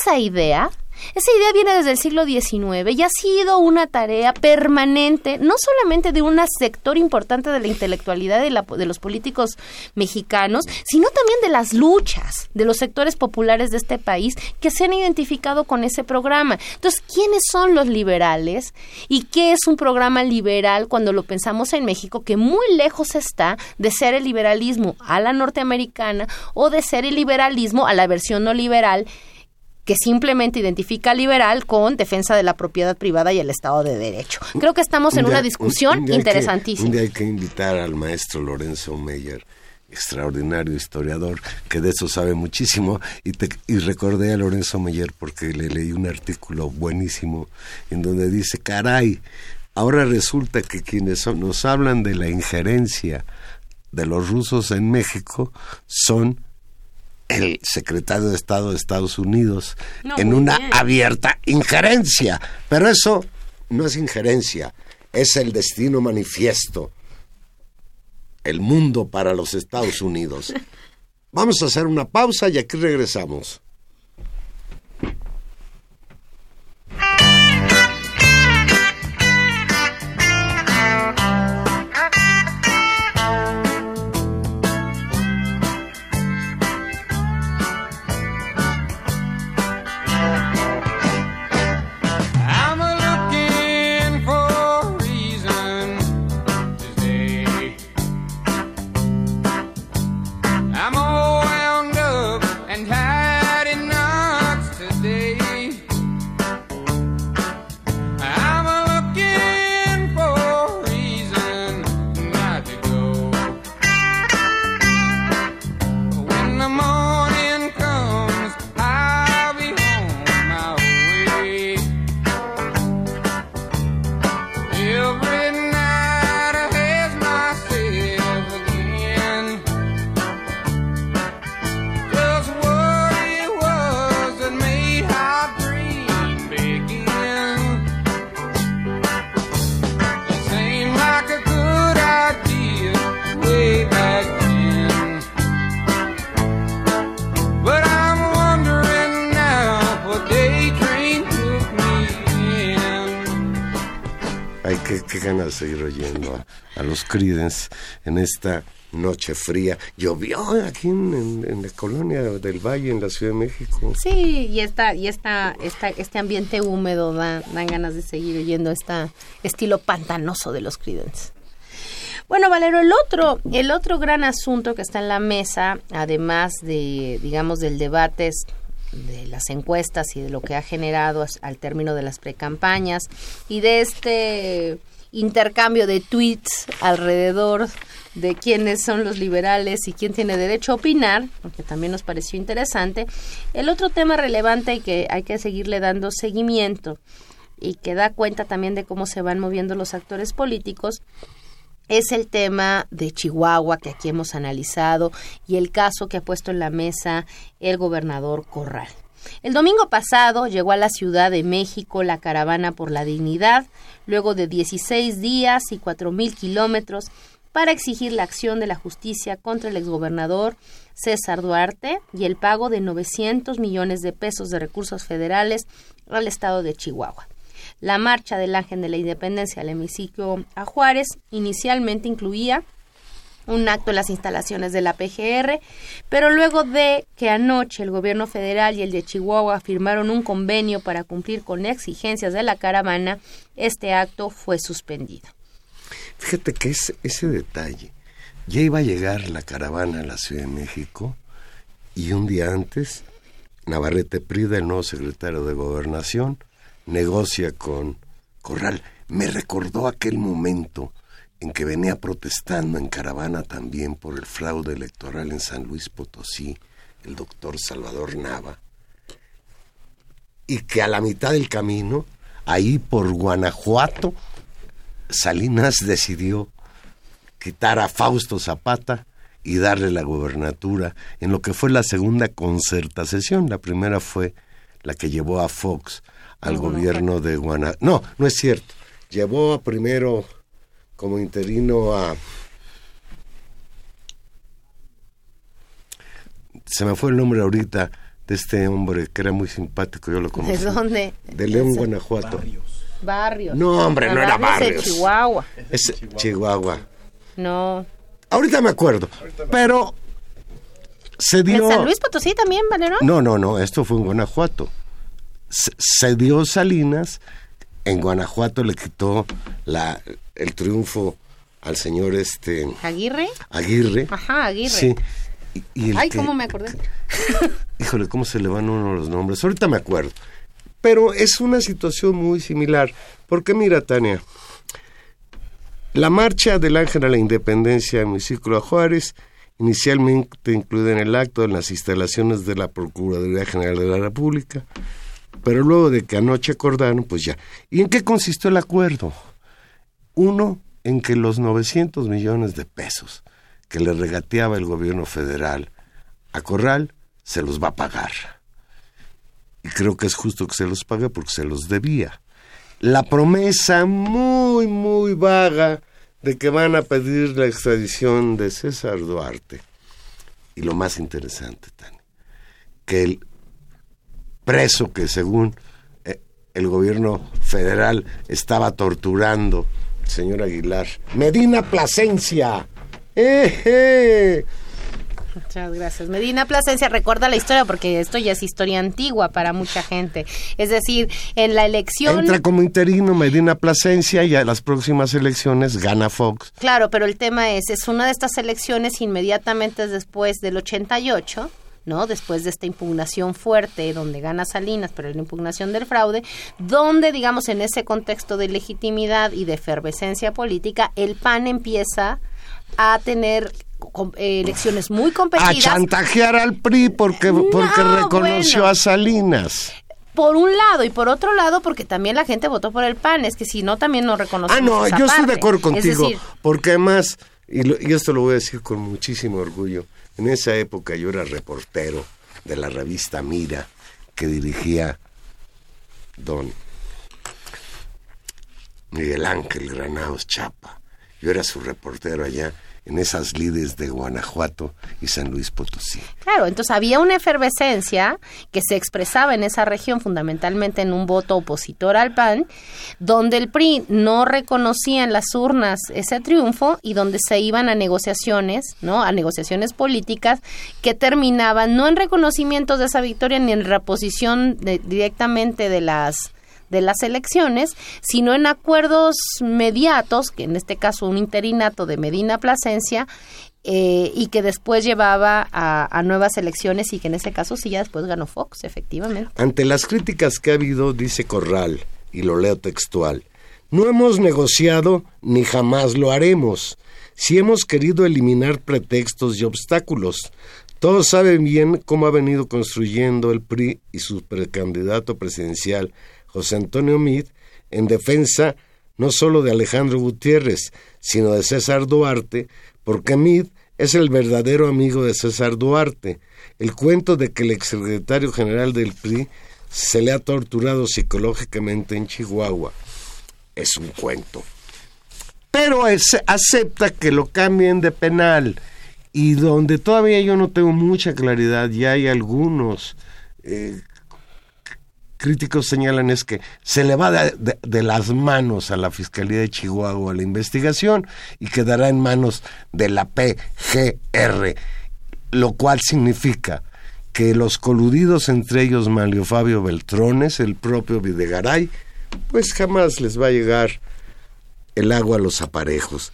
Esa idea esa idea viene desde el siglo XIX y ha sido una tarea permanente, no solamente de un sector importante de la intelectualidad de, de los políticos mexicanos, sino también de las luchas de los sectores populares de este país que se han identificado con ese programa. Entonces, ¿quiénes son los liberales? ¿Y qué es un programa liberal cuando lo pensamos en México, que muy lejos está de ser el liberalismo a la norteamericana o de ser el liberalismo a la versión no liberal? Que simplemente identifica liberal con defensa de la propiedad privada y el Estado de Derecho. Creo que estamos en una discusión interesantísima. un día hay que invitar al maestro Lorenzo Meyer, extraordinario historiador, que de eso sabe muchísimo, y, y recordé a Lorenzo Meyer porque le leí un artículo buenísimo en donde dice, caray, ahora resulta que quienes nos hablan de la injerencia de los rusos en México son el secretario de Estado de Estados Unidos en una abierta injerencia. Pero eso no es injerencia, es el destino manifiesto. El mundo para los Estados Unidos. Vamos a hacer una pausa y aquí regresamos. Creedence en esta noche fría. Llovió aquí en, la colonia del Valle, en la Ciudad de México. Sí, y esta, y esta, esta este ambiente húmedo da, dan ganas de seguir oyendo este estilo pantanoso de los Creedence. Bueno, Valero, el otro, el otro gran asunto que está en la mesa, además de, digamos, del debate de las encuestas y de lo que ha generado al término de las precampañas y de este intercambio de tweets alrededor de quiénes son los liberales y quién tiene derecho a opinar, porque también nos pareció interesante. El otro tema relevante y que hay que seguirle dando seguimiento y que da cuenta también de cómo se van moviendo los actores políticos es el tema de Chihuahua que aquí hemos analizado y el caso que ha puesto en la mesa el gobernador Corral. El domingo pasado llegó a la Ciudad de México la caravana por la dignidad, luego de 16 días y 4.000 kilómetros, para exigir la acción de la justicia contra el exgobernador César Duarte y el pago de 900 millones de pesos de recursos federales al estado de Chihuahua. La marcha del Ángel de la Independencia al hemiciclo a Juárez inicialmente incluía un acto en las instalaciones de la PGR, pero luego de que anoche el gobierno federal y el de Chihuahua firmaron un convenio para cumplir con exigencias de la caravana, este acto fue suspendido. Fíjate que es ese detalle. Ya iba a llegar la caravana a la Ciudad de México y un día antes Navarrete Prida, el nuevo secretario de Gobernación, negocia con Corral. Me recordó aquel momento en que venía protestando en caravana también por el fraude electoral en San Luis Potosí, el doctor Salvador Nava, y que a la mitad del camino, ahí por Guanajuato, Salinas decidió quitar a Fausto Zapata y darle la gobernatura en lo que fue la segunda concertación. La primera fue la que llevó a Fox al gobierno de Guanajuato. No, no es cierto. Llevó primero como interino a... Se me fue el nombre ahorita de este hombre que era muy simpático, yo lo conocí. ¿De dónde? De León, Guanajuato. Barrios. No, hombre, no, era Barrios. Es Chihuahua. Es Chihuahua. No. Ahorita me acuerdo. Pero se dio... ¿En San Luis Potosí también, Valerón? No, no, no, esto fue en Guanajuato. Se, dio Salinas, en Guanajuato le quitó la, el triunfo al señor este... ¿Aguirre? Aguirre. Ajá, Aguirre. Sí. Ay, ¿cómo me acordé? Híjole, ¿cómo se le van uno los nombres? Ahorita me acuerdo. Pero es una situación muy similar. Porque mira, Tania, la marcha del Ángel a la Independencia en mi ciclo a Juárez, inicialmente incluida en el acto en las instalaciones de la Procuraduría General de la República, pero luego de que anoche acordaron, pues ya. ¿Y en qué consistió el acuerdo? Uno, en que los 900 millones de pesos que le regateaba el gobierno federal a Corral se los va a pagar. Y creo que es justo que se los pague porque se los debía la promesa muy, muy vaga de que van a pedir la extradición de César Duarte. Y lo más interesante, Tani, que el preso que según eh, el gobierno federal estaba torturando, señor Aguilar, Medina Plasencia, ¡eh! Muchas gracias. Medina Plasencia recuerda la historia porque esto ya es historia antigua para mucha gente. Es decir, en la elección... Entra como interino Medina Plasencia y a las próximas elecciones gana Fox. Claro, pero el tema es, es una de estas elecciones inmediatamente después del 88. ¿No? Después de esta impugnación fuerte donde gana Salinas, pero la impugnación del fraude, donde, digamos, en ese contexto de legitimidad y de efervescencia política, el PAN empieza a tener eh, elecciones muy competidas. A chantajear al PRI porque, porque reconoció a Salinas por un lado y por otro lado porque también la gente votó por el PAN, es que si no también no reconocemos Ah, no, yo estoy de acuerdo contigo, porque además, y, y, esto lo voy a decir con muchísimo orgullo, en esa época yo era reportero de la revista Mira que dirigía don Miguel Ángel Granados Chapa. Yo era su reportero allá en esas lides de Guanajuato y San Luis Potosí. Claro, entonces había una efervescencia que se expresaba en esa región fundamentalmente en un voto opositor al PAN, donde el PRI no reconocía en las urnas ese triunfo y donde se iban a negociaciones, ¿no? A negociaciones políticas que terminaban no en reconocimientos de esa victoria ni en reposición directamente de las de las elecciones, sino en acuerdos mediatos, que en este caso un interinato de Medina Plasencia, eh, y que después llevaba a, nuevas elecciones y que en ese caso sí ya después ganó Fox, efectivamente. Ante las críticas que ha habido, dice Corral, y lo leo textual, no hemos negociado ni jamás lo haremos. Si hemos querido eliminar pretextos y obstáculos, todos saben bien cómo ha venido construyendo el PRI y su precandidato presidencial José Antonio Mid en defensa no solo de Alejandro Gutiérrez, sino de César Duarte, porque Mid es el verdadero amigo de César Duarte. El cuento de que el exsecretario general del PRI se le ha torturado psicológicamente en Chihuahua es un cuento. Pero acepta que lo cambien de penal y donde todavía yo no tengo mucha claridad, ya hay algunos eh, críticos señalan es que se le va de, las manos a la Fiscalía de Chihuahua la investigación y quedará en manos de la PGR, lo cual significa que los coludidos entre ellos Malio Fabio Beltrones, el propio Videgaray, pues jamás les va a llegar el agua a los aparejos.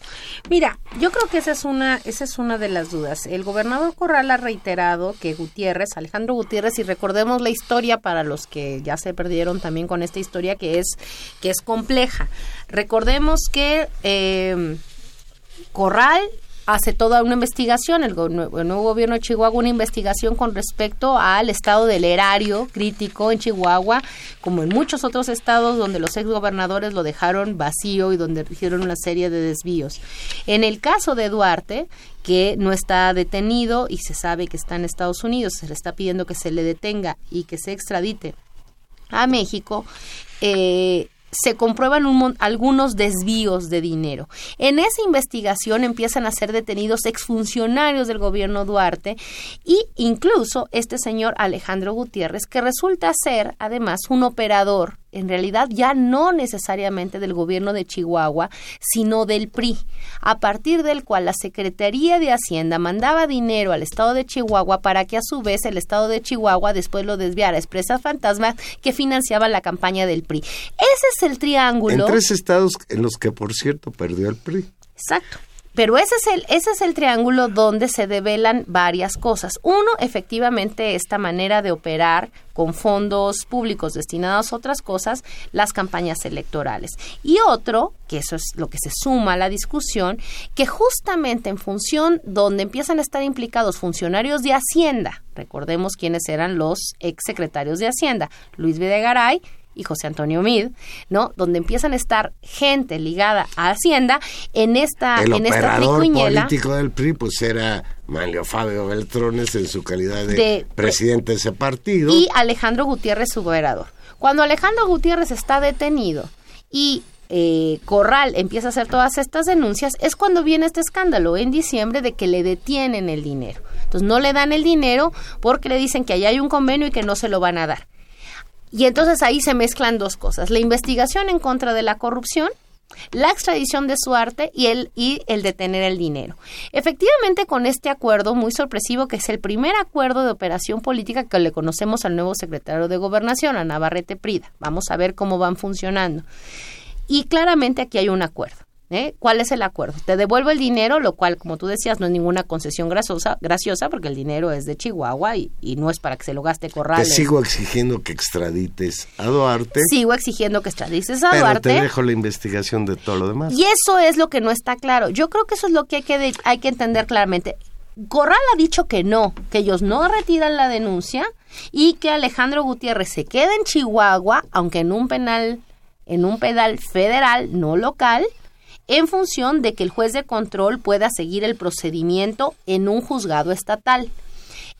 Mira, yo creo que esa es una esa es una de las dudas. El gobernador Corral ha reiterado que Gutiérrez, Alejandro Gutiérrez, y recordemos la historia para los que ya se perdieron también con esta historia que es que es compleja. Recordemos que eh, Corral hace toda una investigación, el, nuevo gobierno de Chihuahua, una investigación con respecto al estado del erario crítico en Chihuahua, como en muchos otros estados donde los exgobernadores lo dejaron vacío y donde hicieron una serie de desvíos. En el caso de Duarte, que no está detenido y se sabe que está en Estados Unidos, se le está pidiendo que se le detenga y que se extradite a México, eh, se comprueban algunos desvíos de dinero. En esa investigación empiezan a ser detenidos exfuncionarios del gobierno Duarte y incluso este señor Alejandro Gutiérrez, que resulta ser además un operador en realidad ya no necesariamente del gobierno de Chihuahua, sino del PRI, a partir del cual la Secretaría de Hacienda mandaba dinero al estado de Chihuahua para que a su vez el estado de Chihuahua después lo desviara a Expresas Fantasmas que financiaba la campaña del PRI. Ese es el triángulo. En tres estados en los que, por cierto, perdió el PRI. Exacto. Pero ese es el, ese es el triángulo donde se develan varias cosas. Uno, efectivamente, esta manera de operar con fondos públicos destinados a otras cosas, las campañas electorales. Y otro, que eso es lo que se suma a la discusión, que justamente en función donde empiezan a estar implicados funcionarios de Hacienda, recordemos quiénes eran los exsecretarios de Hacienda, Luis Videgaray, y José Antonio Mid, ¿no? Donde empiezan a estar gente ligada a Hacienda en esta El en esta político del PRI pues era Manlio Fabio Beltrones en su calidad de, presidente de ese partido y Alejandro Gutiérrez su gobernador. Cuando Alejandro Gutiérrez está detenido y eh, Corral empieza a hacer todas estas denuncias, es cuando viene este escándalo en diciembre de que le detienen el dinero. Entonces no le dan el dinero porque le dicen que allá hay un convenio y que no se lo van a dar. Y entonces ahí se mezclan dos cosas, la investigación en contra de la corrupción, la extradición de su arte y el, y el detener el dinero. Efectivamente, con este acuerdo muy sorpresivo, que es el primer acuerdo de operación política que le conocemos al nuevo secretario de Gobernación, a Navarrete Prida. Vamos a ver cómo van funcionando. Y claramente aquí hay un acuerdo. ¿Eh? ¿Cuál es el acuerdo? Te devuelvo el dinero, lo cual, como tú decías, no es ninguna concesión graciosa, graciosa porque el dinero es de Chihuahua y, no es para que se lo gaste Corral. Te sigo exigiendo que extradites a Duarte. Sigo exigiendo que extradites a pero Duarte. te dejo la investigación de todo lo demás. Y eso es lo que no está claro. Yo creo que eso es lo que hay que, hay que entender claramente. Corral ha dicho que no, que ellos no retiran la denuncia y que Alejandro Gutiérrez se queda en Chihuahua, aunque en un penal, en un pedal federal, no local, en función de que el juez de control pueda seguir el procedimiento en un juzgado estatal.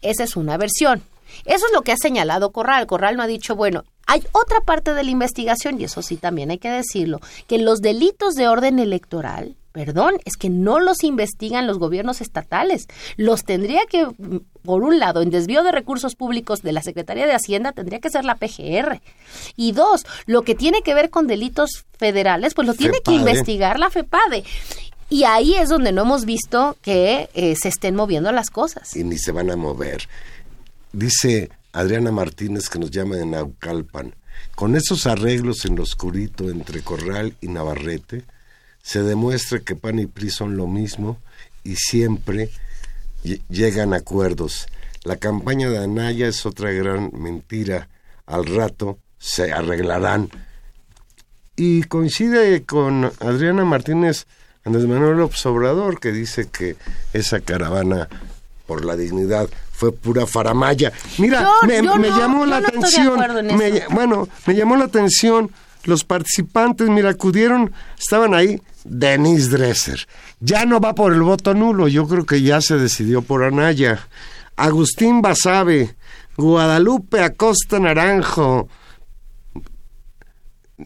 Esa es una versión. Eso es lo que ha señalado Corral. Corral no ha dicho, bueno, hay otra parte de la investigación, y eso sí también hay que decirlo, que los delitos de orden electoral Perdón, es que no los investigan los gobiernos estatales. Los tendría que, por un lado, en desvío de recursos públicos de la Secretaría de Hacienda, tendría que ser la PGR. Y dos, lo que tiene que ver con delitos federales, pues lo tiene que investigar la FEPADE. Y ahí es donde no hemos visto que eh, se estén moviendo las cosas. Y ni se van a mover. Dice Adriana Martínez que nos llama de Naucalpan. Con esos arreglos en lo oscurito entre Corral y Navarrete, se demuestra que PAN y PRI son lo mismo y siempre llegan a acuerdos. La campaña de Anaya es otra gran mentira. Al rato se arreglarán. Y coincide con Adriana Martínez Andrés Manuel Obrador, que dice que esa caravana por la dignidad fue pura faramaya. Mira, me, llamó la atención. bueno, me llamó la atención los participantes, mira, acudieron, estaban ahí Denise Dresser. Ya no va por el voto nulo, yo creo que ya se decidió por Anaya. Agustín Basabe, Guadalupe Acosta Naranjo.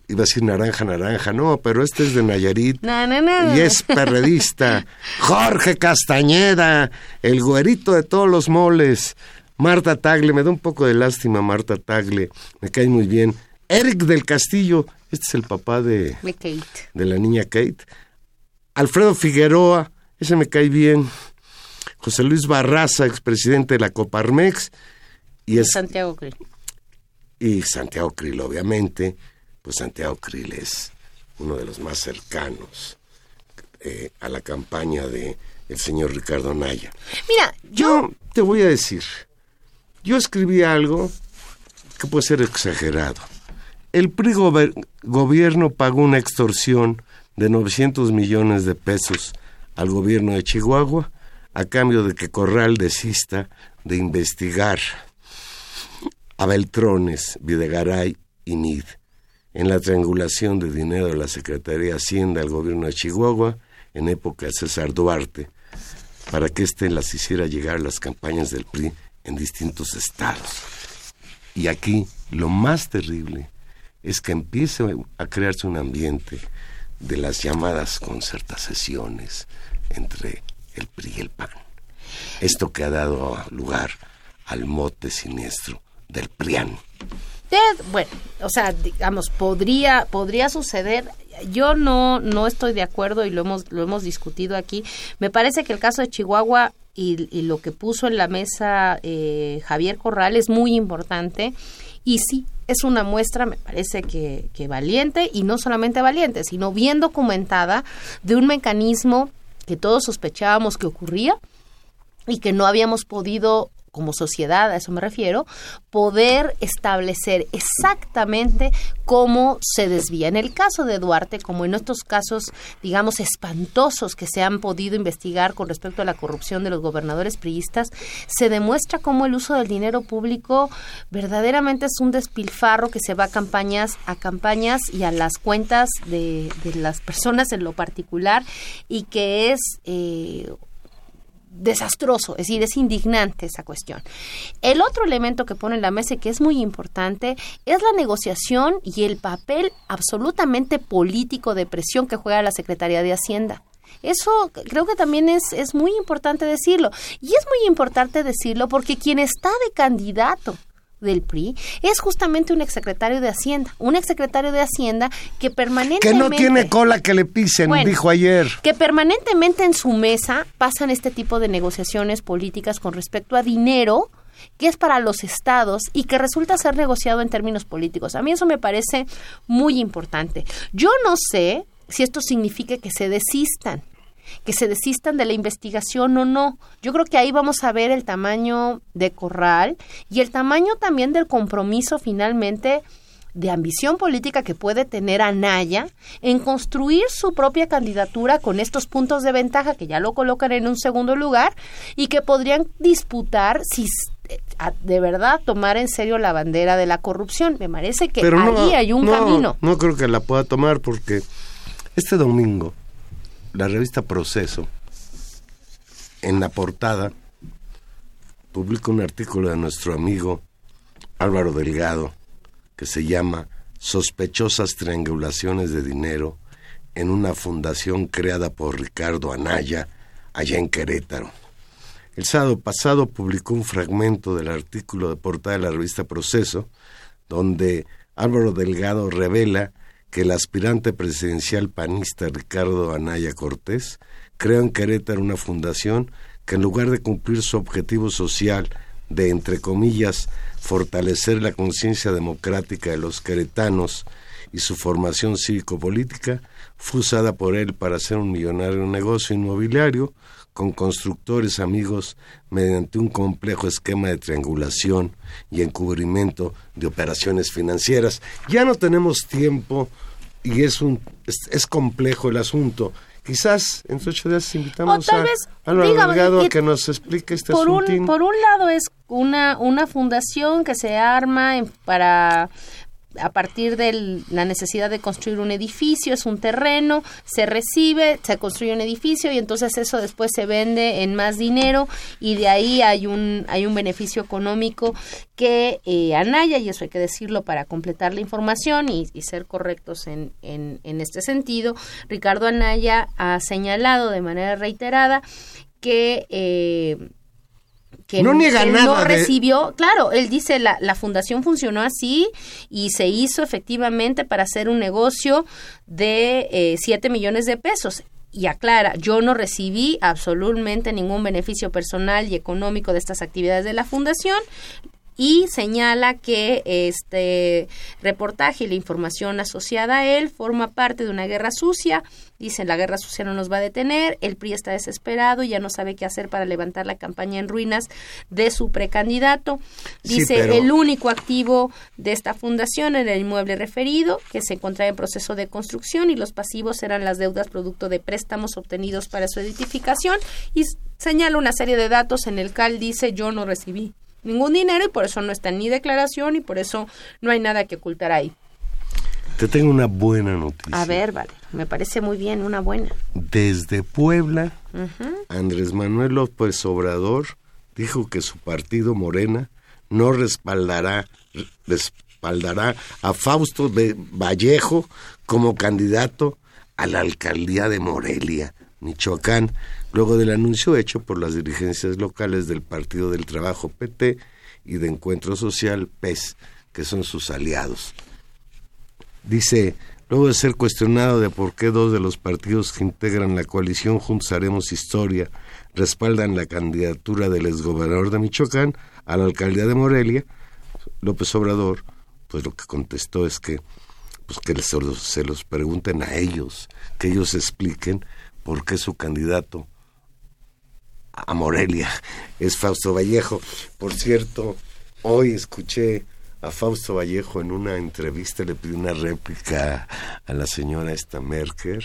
Iba a decir naranja, naranja, no, pero este es de Nayarit. No, no, no. Y es perredista. Jorge Castañeda, el güerito de todos los moles. Marta Tagle, me da un poco de lástima Marta Tagle, me cae muy bien. Eric del Castillo, este es el papá de, De Kate. de la niña Kate. Alfredo Figueroa, ese me cae bien. José Luis Barraza, expresidente de la Coparmex. Y, es, Santiago Krill. y Santiago Krill, obviamente. Pues Santiago Krill es uno de los más cercanos eh, a la campaña de el señor Ricardo Naya. Mira, Yo te voy a decir, yo escribí algo que puede ser exagerado. El PRI gobierno pagó una extorsión de 900 millones de pesos al gobierno de Chihuahua a cambio de que Corral desista de investigar a Beltrones, Videgaray y Nid en la triangulación de dinero de la Secretaría de Hacienda al gobierno de Chihuahua en época de César Duarte para que éste las hiciera llegar a las campañas del PRI en distintos estados. Y aquí lo más terrible es que empiece a crearse un ambiente de las llamadas concertaciones entre el PRI y el PAN. Esto que ha dado lugar al mote siniestro del PRIAN. Bueno, o sea, digamos, podría, podría suceder. Yo no, no estoy de acuerdo y lo hemos, lo hemos discutido aquí. Me parece que el caso de Chihuahua y, y lo que puso en la mesa eh, Javier Corral es muy importante. Y sí, es una muestra, me parece que, que valiente, y no solamente valiente, sino bien documentada de un mecanismo que todos sospechábamos que ocurría y que no habíamos podido como sociedad, a eso me refiero, poder establecer exactamente cómo se desvía. En el caso de Duarte, como en estos casos, digamos, espantosos que se han podido investigar con respecto a la corrupción de los gobernadores priistas, se demuestra cómo el uso del dinero público verdaderamente es un despilfarro que se va a campañas, a campañas y a las cuentas de, de las personas en lo particular y que es eh, desastroso, es decir, es indignante esa cuestión. El otro elemento que pone en la mesa y que es muy importante es la negociación y el papel absolutamente político de presión que juega la Secretaría de Hacienda. Eso creo que también es, es muy importante decirlo. Y es muy importante decirlo porque quien está de candidato del PRI es justamente un exsecretario de Hacienda, un exsecretario de Hacienda que Que permanentemente no tiene cola que le pisen, Bueno. dijo ayer. que permanentemente en su mesa pasan este tipo de negociaciones políticas con respecto a dinero que es para los estados y que resulta ser negociado en términos políticos. A mí eso me parece muy importante. Yo no sé si esto significa que se desistan, que se desistan de la investigación o no. Yo creo que ahí vamos a ver el tamaño de Corral y el tamaño también del compromiso finalmente de ambición política que puede tener Anaya en construir su propia candidatura con estos puntos de ventaja que ya lo colocan en un segundo lugar y que podrían disputar si a- de verdad tomar en serio la bandera de la corrupción. Me parece que Pero no, ahí hay un no, camino. No creo que la pueda tomar porque este domingo la revista Proceso en la portada publica un artículo de nuestro amigo Álvaro Delgado que se llama Sospechosas triangulaciones de dinero en una fundación creada por Ricardo Anaya allá en Querétaro. El sábado pasado publicó un fragmento del artículo de portada de la revista Proceso, donde Álvaro Delgado revela que el aspirante presidencial panista Ricardo Anaya Cortés creó en Querétaro una fundación que en lugar de cumplir su objetivo social de, entre comillas, fortalecer la conciencia democrática de los queretanos y su formación cívico-política, fue usada por él para hacer un millonario negocio inmobiliario con constructores amigos mediante un complejo esquema de triangulación y encubrimiento de operaciones financieras. Ya no tenemos tiempo y es un es, es complejo el asunto. Quizás en ocho días invitamos O tal a vez, digamos, Delgado y- a que nos explique este por asuntín. un, por un lado es una, una fundación que se arma en- para a partir de la necesidad de construir un edificio, es un terreno, se recibe, se construye un edificio y entonces eso después se vende en más dinero y de ahí hay un, hay un beneficio económico que eh, Anaya, y eso hay que decirlo para completar la información y, ser correctos en, en, en este sentido, Ricardo Anaya ha señalado de manera reiterada que... Eh, que no niega nada recibió, claro, él dice la, la fundación funcionó así y se hizo efectivamente para hacer un negocio de eh, 7 millones de pesos. Y aclara, yo no recibí absolutamente ningún beneficio personal y económico de estas actividades de la fundación y señala que este reportaje y la información asociada a él forma parte de una guerra sucia. Dicen, la guerra sucia no nos va a detener, el PRI está desesperado y ya no sabe qué hacer para levantar la campaña en ruinas de su precandidato. Dice, el único activo de esta fundación era el inmueble referido, que se encontraba en proceso de construcción y los pasivos eran las deudas producto de préstamos obtenidos para su edificación y señala una serie de datos en el cual dice, yo no recibí ningún dinero y por eso no está ni declaración y por eso no hay nada que ocultar ahí. Te tengo una buena noticia. A ver, vale, me parece muy bien, una buena. Desde Puebla, Andrés Manuel López Obrador dijo que su partido Morena no respaldará respaldará a Fausto Vallejo como candidato a la alcaldía de Morelia, Michoacán, luego del anuncio hecho por las dirigencias locales del Partido del Trabajo PT y de Encuentro Social PES, que son sus aliados. Dice, luego de ser cuestionado de por qué dos de los partidos que integran la coalición Juntos Haremos Historia respaldan la candidatura del exgobernador de Michoacán a la alcaldía de Morelia, López Obrador, pues lo que contestó es que pues que se los, se los pregunten a ellos, que ellos expliquen por qué su candidato a Morelia es Fausto Vallejo. Por cierto, hoy escuché a Fausto Vallejo en una entrevista, le pidió una réplica a la señora esta Merker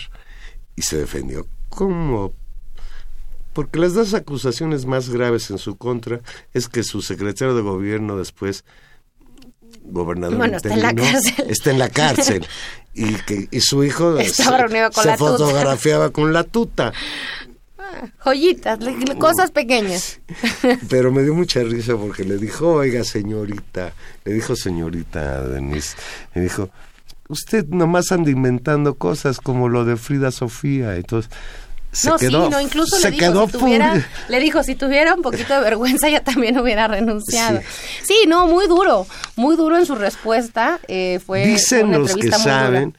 y se defendió. ¿Cómo? Porque las dos acusaciones más graves en su contra es que su secretario de gobierno después gobernador está en la cárcel está en la cárcel y que y su hijo Estaba reunido con se la fotografiaba con la tuta joyitas, cosas pequeñas. Pero me dio mucha risa porque le dijo, oiga señorita, le dijo señorita Denise, le dijo, usted nomás anda inventando cosas como lo de Frida Sofía, entonces se no, quedó, sí, no, incluso se le, dijo, quedó si tuviera, le dijo, si tuviera un poquito de vergüenza, ya también hubiera renunciado. Sí, no, muy duro, muy duro en su respuesta. Eh, fue Dicen una los que dura.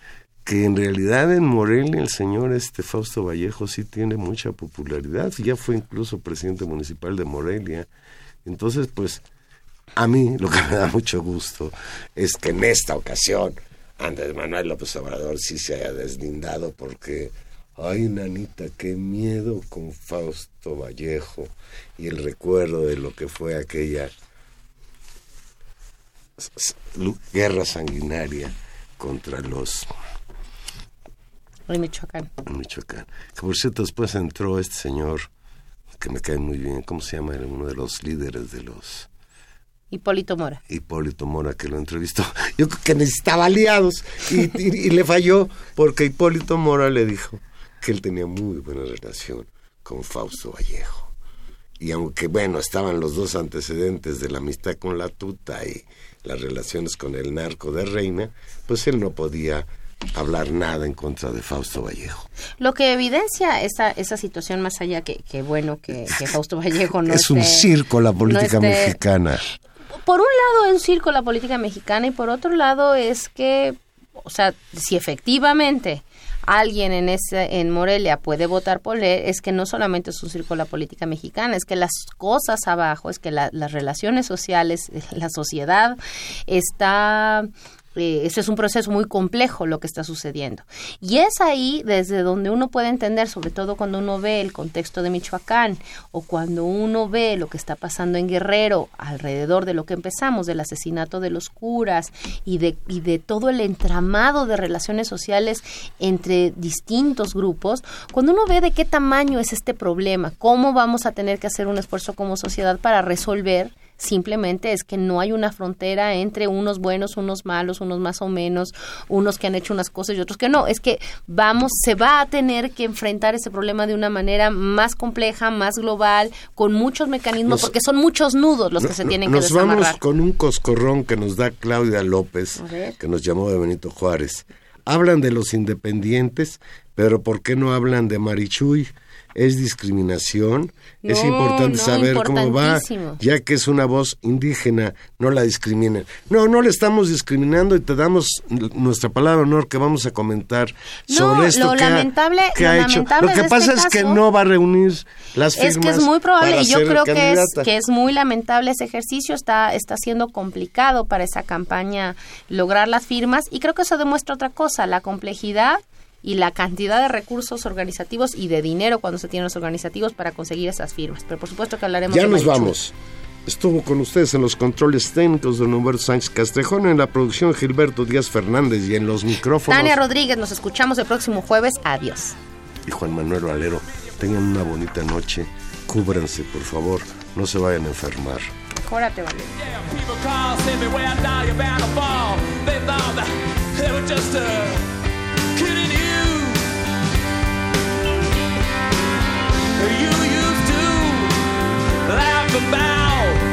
Que en realidad en Morelia el señor este Fausto Vallejo sí tiene mucha popularidad, ya fue incluso presidente municipal de Morelia. Entonces, pues, a mí lo que me da mucho gusto es que en esta ocasión Andrés Manuel López Obrador sí se haya deslindado porque, ay, nanita, qué miedo con Fausto Vallejo y el recuerdo de lo que fue aquella guerra sanguinaria contra los En Michoacán. en Michoacán. Que por cierto, después entró este señor que me cae muy bien, ¿cómo se llama? Era uno de los líderes de los Hipólito Mora. Hipólito Mora que lo entrevistó. Yo creo que necesitaba aliados y, y- y le falló porque Hipólito Mora le dijo que él tenía muy buena relación con Fausto Vallejo. Y aunque, bueno, estaban los dos antecedentes de la amistad con la tuta y las relaciones con el narco de Reina, pues él no podía hablar nada en contra de Fausto Vallejo. Lo que evidencia esa, esa situación más allá que, que bueno que, que Fausto Vallejo no es un esté- circo la política no esté- mexicana. Por un lado es un circo la política mexicana y por otro lado es que, o sea, si efectivamente alguien en ese en Morelia puede votar por él, es que no solamente es un circo la política mexicana, es que las cosas abajo, es que la- las relaciones sociales, la sociedad está eh, ese es un proceso muy complejo lo que está sucediendo. Y es ahí desde donde uno puede entender, sobre todo cuando uno ve el contexto de Michoacán o cuando uno ve lo que está pasando en Guerrero alrededor de lo que empezamos, del asesinato de los curas y de, y de todo el entramado de relaciones sociales entre distintos grupos, cuando uno ve de qué tamaño es este problema, cómo vamos a tener que hacer un esfuerzo como sociedad para resolver simplemente es que no hay una frontera entre unos buenos, unos malos, unos más o menos, unos que han hecho unas cosas y otros que no. Es que vamos, se va a tener que enfrentar ese problema de una manera más compleja, más global, con muchos mecanismos, porque son muchos nudos los que se tienen que Nos vamos con un coscorrón que nos da Claudia López, que nos llamó de Benito Juárez. Hablan de los independientes, pero ¿por qué no hablan de Marichuy? Es discriminación. es importante saber cómo va, ya que es una voz indígena, no la discriminen. No, no le estamos discriminando y te damos nuestra palabra honor que vamos a comentar sobre esto lo que, lamentable, ha, lo hecho. Lo que pasa este es que no va a reunir las firmas. Es que es muy probable y yo creo que es, que es muy lamentable ese ejercicio, está, está siendo complicado para esa campaña lograr las firmas y creo que eso demuestra otra cosa, la complejidad y la cantidad de recursos organizativos y de dinero cuando se tienen los organizativos para conseguir esas firmas. Pero por supuesto que hablaremos ya de nos vamos. Estuvo con ustedes en los controles técnicos don Humberto Sánchez Castrejón, en la producción Gilberto Díaz Fernández y en los micrófonos. Tania Rodríguez, nos escuchamos el próximo jueves. Adiós. Y Juan Manuel Valero, tengan una bonita noche. Cúbranse, por favor. No se vayan a enfermar. Jórate, Valero. you used to laugh about.